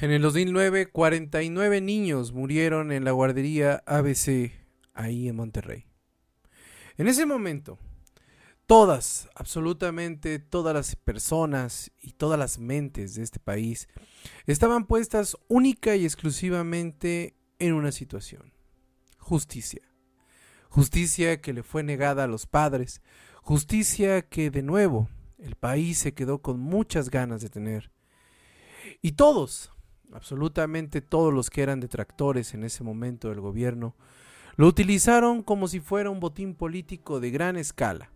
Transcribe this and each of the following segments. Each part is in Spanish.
En el 2009, 49 niños murieron en la guardería ABC, ahí en Monterrey. En ese momento, todas, absolutamente todas las personas y todas las mentes de este país estaban puestas única y exclusivamente en una situación. Justicia. Justicia que le fue negada a los padres. Justicia que de nuevo el país se quedó con muchas ganas de tener. Y todos, absolutamente todos los que eran detractores en ese momento del gobierno, lo utilizaron como si fuera un botín político de gran escala.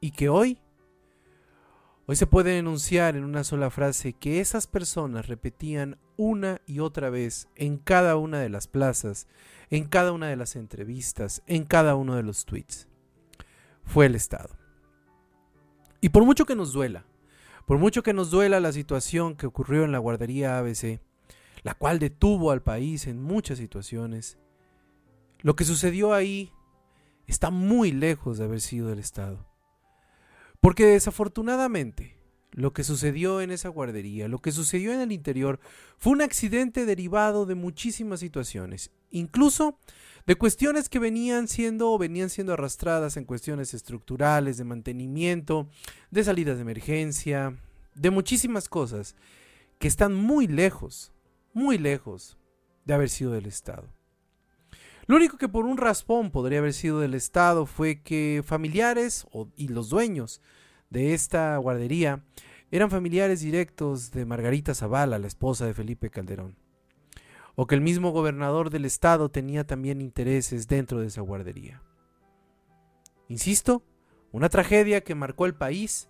Y que hoy, hoy se puede denunciar en una sola frase que esas personas repetían una y otra vez en cada una de las plazas, en cada una de las entrevistas, en cada uno de los tweets. Fue el Estado. Y por mucho que nos duela, por mucho que nos duela la situación que ocurrió en la guardería ABC, la cual detuvo al país en muchas situaciones, lo que sucedió ahí está muy lejos de haber sido el Estado. Porque desafortunadamente, lo que sucedió en esa guardería, lo que sucedió en el interior, fue un accidente derivado de muchísimas situaciones, incluso de cuestiones que venían siendo o venían siendo arrastradas en cuestiones estructurales, de mantenimiento, de salidas de emergencia, de muchísimas cosas que están muy lejos, muy lejos de haber sido del Estado. Lo único que por un raspón podría haber sido del Estado fue que familiares y los dueños de esta guardería eran familiares directos de Margarita Zavala, la esposa de Felipe Calderón o que el mismo gobernador del estado tenía también intereses dentro de esa guardería. Insisto, una tragedia que marcó el país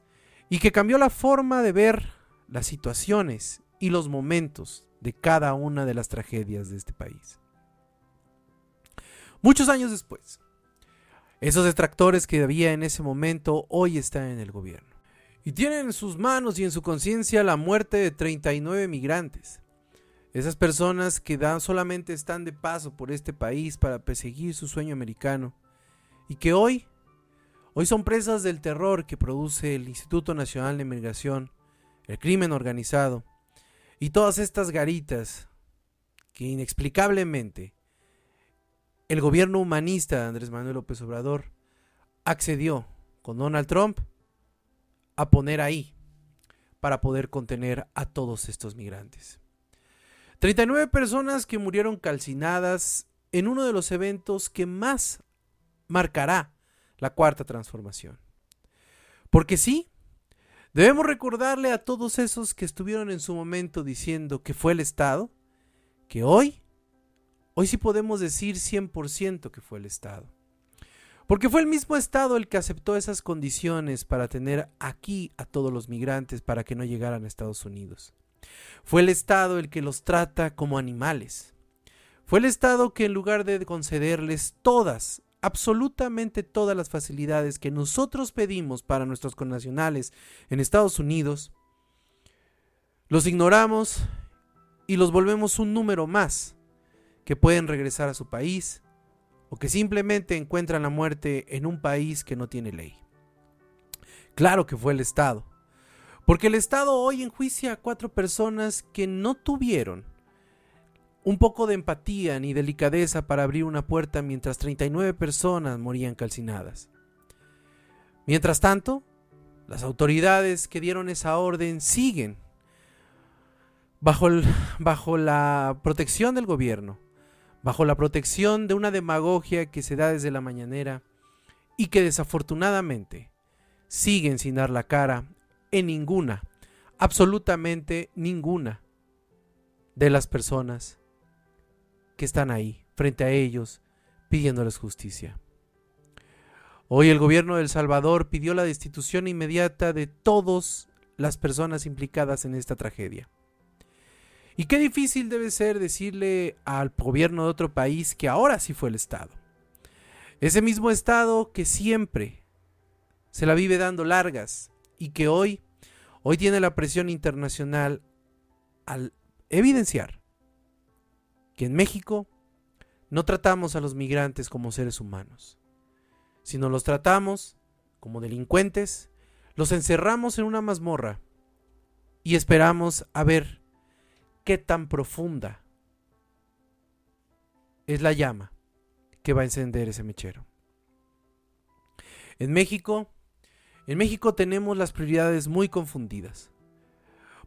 y que cambió la forma de ver las situaciones y los momentos de cada una de las tragedias de este país. Muchos años después, esos detractores que había en ese momento hoy están en el gobierno. Y tienen en sus manos y en su conciencia la muerte de 39 migrantes, esas personas que dan, solamente están de paso por este país para perseguir su sueño americano y que hoy, hoy son presas del terror que produce el Instituto Nacional de Migración, el crimen organizado y todas estas garitas que inexplicablemente el gobierno humanista de Andrés Manuel López Obrador accedió con Donald Trump a poner ahí para poder contener a todos estos migrantes. 39 personas que murieron calcinadas en uno de los eventos que más marcará la cuarta transformación. Porque sí, debemos recordarle a todos esos que estuvieron en su momento diciendo que fue el Estado, que hoy, hoy sí podemos decir 100% que fue el Estado. Porque fue el mismo Estado el que aceptó esas condiciones para tener aquí a todos los migrantes para que no llegaran a Estados Unidos. Fue el Estado el que los trata como animales. Fue el Estado que en lugar de concederles todas, absolutamente todas las facilidades que nosotros pedimos para nuestros connacionales en Estados Unidos, los ignoramos y los volvemos un número más que pueden regresar a su país o que simplemente encuentran la muerte en un país que no tiene ley. Claro que fue el Estado, porque el Estado hoy enjuicia a cuatro personas que no tuvieron un poco de empatía ni delicadeza para abrir una puerta mientras 39 personas morían calcinadas. Mientras tanto, las autoridades que dieron esa orden siguen bajo, bajo la protección del gobierno, bajo la protección de una demagogia que se da desde la mañanera y que desafortunadamente siguen sin dar la cara en ninguna, absolutamente ninguna de las personas que están ahí, frente a ellos, pidiéndoles justicia. Hoy el gobierno de El Salvador pidió la destitución inmediata de todas las personas implicadas en esta tragedia. Y qué difícil debe ser decirle al gobierno de otro país que ahora sí fue el Estado. Ese mismo Estado que siempre se la vive dando largas, y que hoy, hoy tiene la presión internacional al evidenciar que en México no tratamos a los migrantes como seres humanos, sino los tratamos como delincuentes, los encerramos en una mazmorra y esperamos a ver qué tan profunda es la llama que va a encender ese mechero. En México, en México tenemos las prioridades muy confundidas.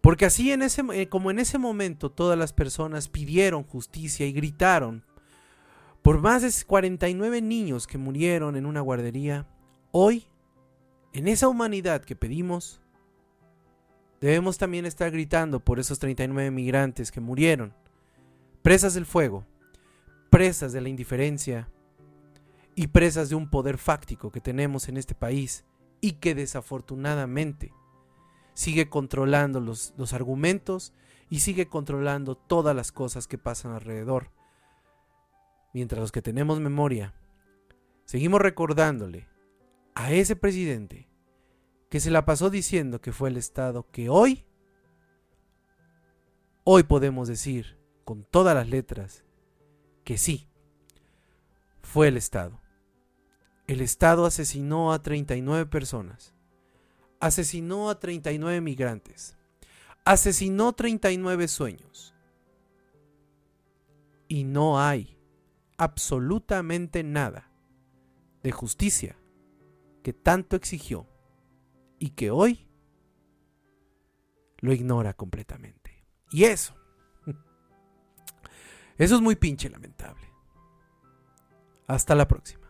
Porque así en ese, eh, como en ese momento todas las personas pidieron justicia y gritaron por más de 49 niños que murieron en una guardería, hoy, en esa humanidad que pedimos, debemos también estar gritando por esos 39 migrantes que murieron, presas del fuego, presas de la indiferencia y presas de un poder fáctico que tenemos en este país y que desafortunadamente sigue controlando los, los argumentos y sigue controlando todas las cosas que pasan alrededor. Mientras los que tenemos memoria, seguimos recordándole a ese presidente que se la pasó diciendo que fue el Estado que hoy, hoy podemos decir con todas las letras que sí, fue el Estado. El Estado asesinó a 39 personas asesinó a 39 migrantes, asesinó 39 sueños. Y no hay absolutamente nada de justicia que tanto exigió y que hoy lo ignora completamente. Y eso, eso es muy pinche lamentable. Hasta la próxima.